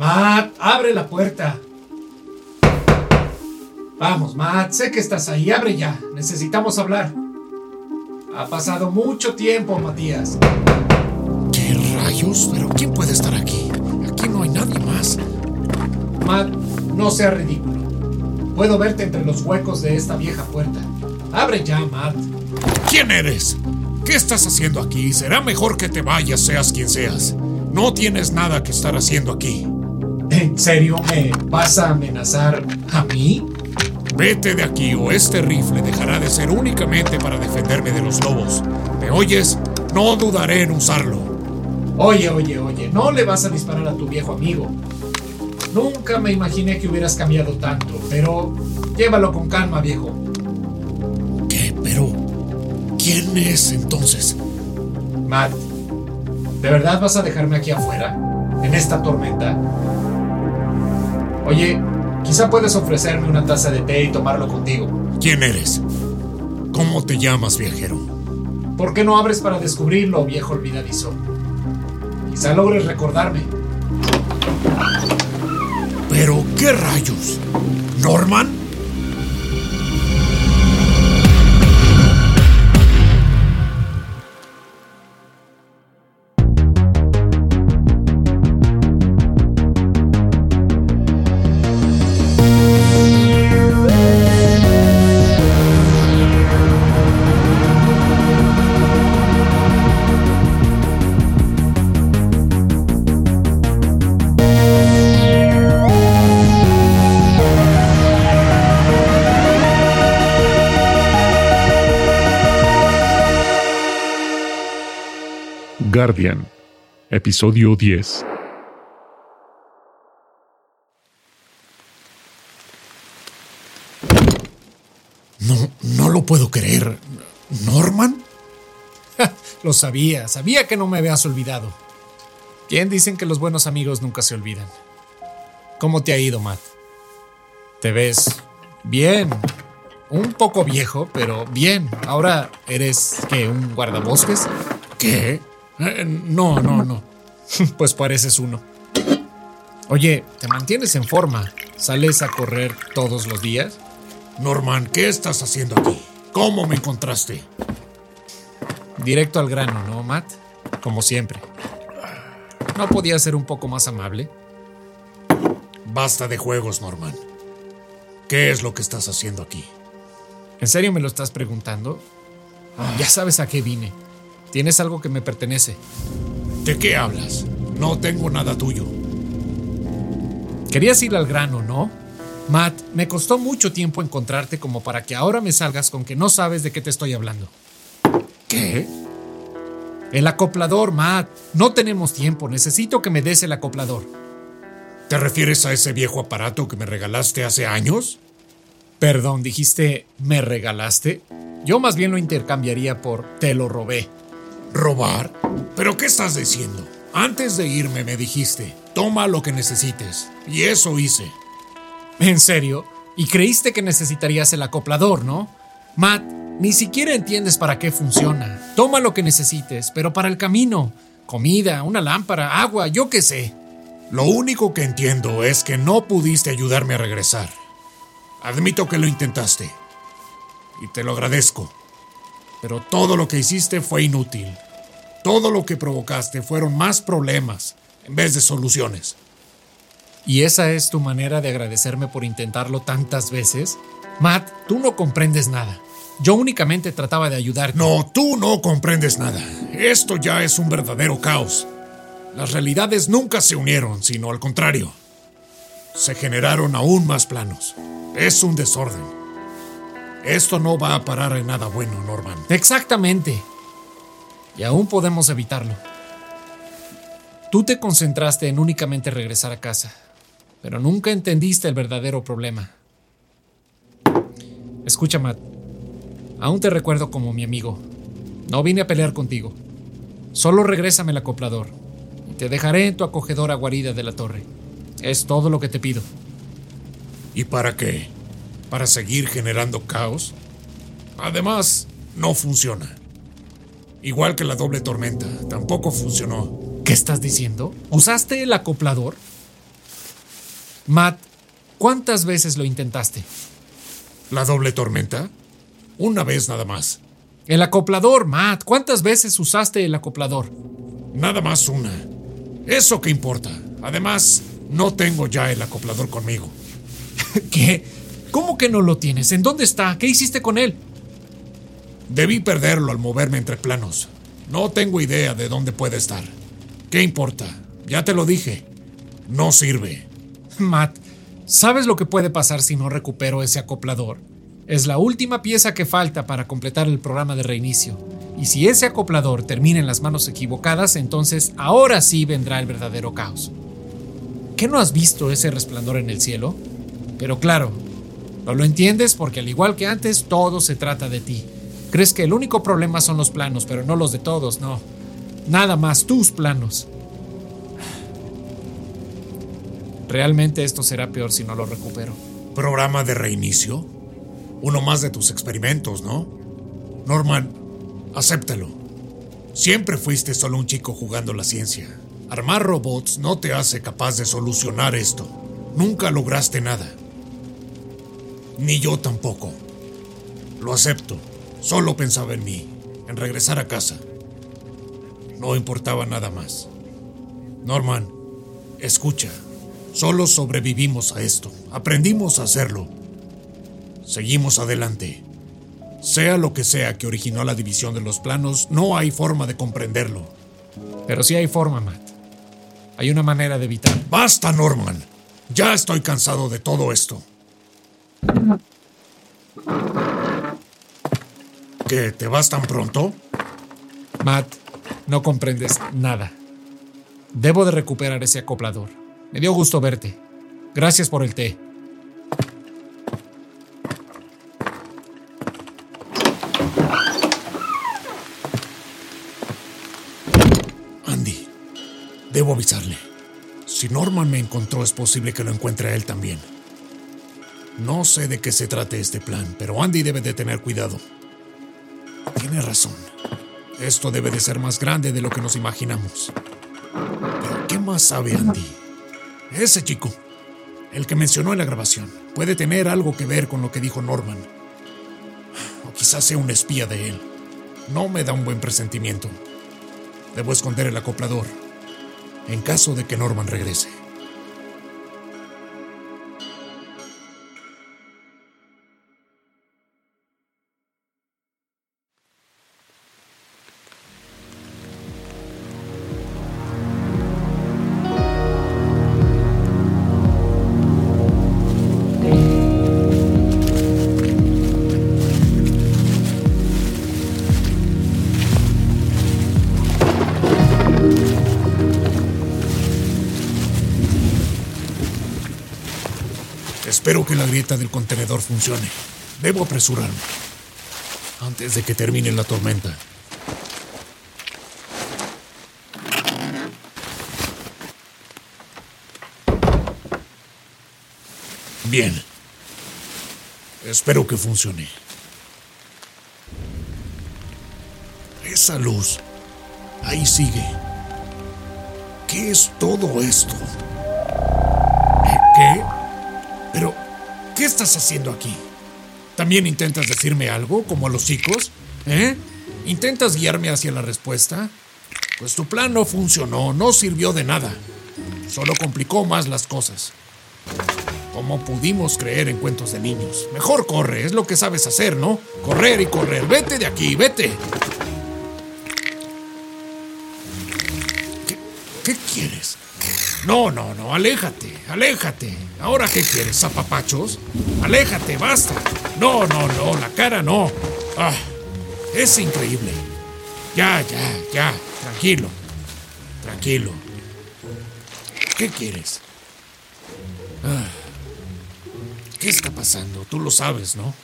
Matt, abre la puerta. Vamos, Matt, sé que estás ahí, abre ya. Necesitamos hablar. Ha pasado mucho tiempo, Matías. ¿Qué rayos? ¿Pero quién puede estar aquí? Aquí no hay nadie más. Matt, no sea ridículo. Puedo verte entre los huecos de esta vieja puerta. Abre ya, Matt. ¿Quién eres? ¿Qué estás haciendo aquí? Será mejor que te vayas, seas quien seas. No tienes nada que estar haciendo aquí. ¿En serio me vas a amenazar a mí? Vete de aquí o este rifle dejará de ser únicamente para defenderme de los lobos. ¿Me oyes? No dudaré en usarlo. Oye, oye, oye, no le vas a disparar a tu viejo amigo. Nunca me imaginé que hubieras cambiado tanto, pero llévalo con calma, viejo. ¿Qué? Pero... ¿Quién es entonces? Matt, ¿de verdad vas a dejarme aquí afuera? ¿En esta tormenta? Oye, quizá puedes ofrecerme una taza de té y tomarlo contigo. ¿Quién eres? ¿Cómo te llamas, viajero? ¿Por qué no abres para descubrirlo, viejo olvidadizo? Quizá logres recordarme. ¿Pero qué rayos? ¿Norman? Guardian, episodio 10. No, no lo puedo creer. ¿Norman? Lo sabía, sabía que no me habías olvidado. ¿Quién dicen que los buenos amigos nunca se olvidan? ¿Cómo te ha ido, Matt? Te ves bien. Un poco viejo, pero bien. Ahora eres. ¿Un guardabosques? ¿Qué? Eh, no, no, no. pues pareces uno. Oye, ¿te mantienes en forma? ¿Sales a correr todos los días? Norman, ¿qué estás haciendo aquí? ¿Cómo me encontraste? Directo al grano, ¿no, Matt? Como siempre. ¿No podía ser un poco más amable? Basta de juegos, Norman. ¿Qué es lo que estás haciendo aquí? ¿En serio me lo estás preguntando? Ya sabes a qué vine. Tienes algo que me pertenece. ¿De qué hablas? No tengo nada tuyo. Querías ir al grano, ¿no? Matt, me costó mucho tiempo encontrarte como para que ahora me salgas con que no sabes de qué te estoy hablando. ¿Qué? El acoplador, Matt. No tenemos tiempo. Necesito que me des el acoplador. ¿Te refieres a ese viejo aparato que me regalaste hace años? Perdón, dijiste, ¿me regalaste? Yo más bien lo intercambiaría por te lo robé. ¿Robar? ¿Pero qué estás diciendo? Antes de irme me dijiste, toma lo que necesites. Y eso hice. ¿En serio? Y creíste que necesitarías el acoplador, ¿no? Matt, ni siquiera entiendes para qué funciona. Toma lo que necesites, pero para el camino. Comida, una lámpara, agua, yo qué sé. Lo único que entiendo es que no pudiste ayudarme a regresar. Admito que lo intentaste. Y te lo agradezco. Pero todo lo que hiciste fue inútil. Todo lo que provocaste fueron más problemas en vez de soluciones. ¿Y esa es tu manera de agradecerme por intentarlo tantas veces? Matt, tú no comprendes nada. Yo únicamente trataba de ayudarte. No, tú no comprendes nada. Esto ya es un verdadero caos. Las realidades nunca se unieron, sino al contrario. Se generaron aún más planos. Es un desorden. Esto no va a parar en nada bueno, Norman. Exactamente. Y aún podemos evitarlo. Tú te concentraste en únicamente regresar a casa, pero nunca entendiste el verdadero problema. Escucha, Matt. Aún te recuerdo como mi amigo. No vine a pelear contigo. Solo regrésame el acoplador y te dejaré en tu acogedora guarida de la torre. Es todo lo que te pido. ¿Y para qué? ¿Para seguir generando caos? Además, no funciona. Igual que la doble tormenta, tampoco funcionó. ¿Qué estás diciendo? ¿Usaste el acoplador? Matt, ¿cuántas veces lo intentaste? ¿La doble tormenta? Una vez nada más. El acoplador, Matt. ¿Cuántas veces usaste el acoplador? Nada más una. ¿Eso qué importa? Además, no tengo ya el acoplador conmigo. ¿Qué? ¿Cómo que no lo tienes? ¿En dónde está? ¿Qué hiciste con él? Debí perderlo al moverme entre planos. No tengo idea de dónde puede estar. ¿Qué importa? Ya te lo dije. No sirve. Matt, ¿sabes lo que puede pasar si no recupero ese acoplador? Es la última pieza que falta para completar el programa de reinicio. Y si ese acoplador termina en las manos equivocadas, entonces ahora sí vendrá el verdadero caos. ¿Qué no has visto ese resplandor en el cielo? Pero claro, lo entiendes porque al igual que antes, todo se trata de ti. Crees que el único problema son los planos, pero no los de todos, no. Nada más tus planos. Realmente esto será peor si no lo recupero. ¿Programa de reinicio? Uno más de tus experimentos, ¿no? Norman, acéptalo. Siempre fuiste solo un chico jugando la ciencia. Armar robots no te hace capaz de solucionar esto. Nunca lograste nada. Ni yo tampoco. Lo acepto. Solo pensaba en mí, en regresar a casa. No importaba nada más. Norman, escucha. Solo sobrevivimos a esto. Aprendimos a hacerlo. Seguimos adelante. Sea lo que sea que originó la división de los planos, no hay forma de comprenderlo. Pero sí hay forma, Matt. Hay una manera de evitar. Basta, Norman. Ya estoy cansado de todo esto. ¿Qué? ¿Te vas tan pronto? Matt, no comprendes nada. Debo de recuperar ese acoplador. Me dio gusto verte. Gracias por el té. Andy, debo avisarle. Si Norman me encontró, es posible que lo encuentre a él también. No sé de qué se trate este plan, pero Andy debe de tener cuidado. Tiene razón. Esto debe de ser más grande de lo que nos imaginamos. Pero ¿qué más sabe Andy? Ese chico, el que mencionó en la grabación, puede tener algo que ver con lo que dijo Norman. O quizás sea un espía de él. No me da un buen presentimiento. Debo esconder el acoplador, en caso de que Norman regrese. Espero que la grieta del contenedor funcione. Debo apresurarme. Antes de que termine la tormenta. Bien. Espero que funcione. Esa luz. Ahí sigue. ¿Qué es todo esto? ¿Qué? Pero, ¿qué estás haciendo aquí? ¿También intentas decirme algo, como a los chicos? ¿Eh? ¿Intentas guiarme hacia la respuesta? Pues tu plan no funcionó, no sirvió de nada. Solo complicó más las cosas. ¿Cómo pudimos creer en cuentos de niños? Mejor corre, es lo que sabes hacer, ¿no? Correr y correr. Vete de aquí, vete. ¿Qué, qué quieres? No, no, no, aléjate, aléjate. ¿Ahora qué quieres, zapapachos? Aléjate, basta. No, no, no, la cara no. Ah, es increíble. Ya, ya, ya, tranquilo. Tranquilo. ¿Qué quieres? Ah, ¿Qué está pasando? Tú lo sabes, ¿no?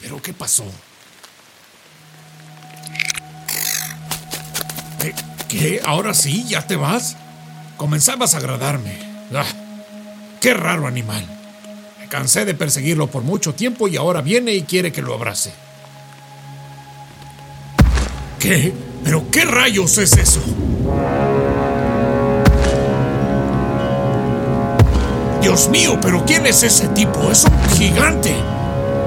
¿Pero qué pasó? ¿Qué? ¿Ahora sí? ¿Ya te vas? Comenzabas a agradarme. Ah, ¡Qué raro animal! Me cansé de perseguirlo por mucho tiempo y ahora viene y quiere que lo abrace. ¿Qué? ¿Pero qué rayos es eso? Dios mío, pero ¿quién es ese tipo? Es un gigante.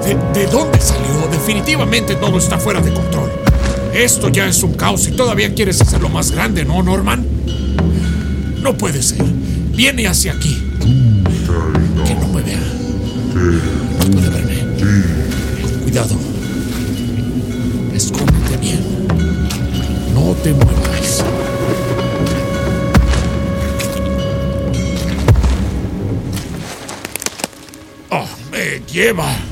¿De, de dónde salió? Definitivamente todo está fuera de control. Esto ya es un caos y todavía quieres hacerlo más grande, ¿no, Norman? No puede ser. Viene hacia aquí. Que no me vea. No puede verme. Cuidado. Escóndete bien. No te muevas. Oh, me lleva.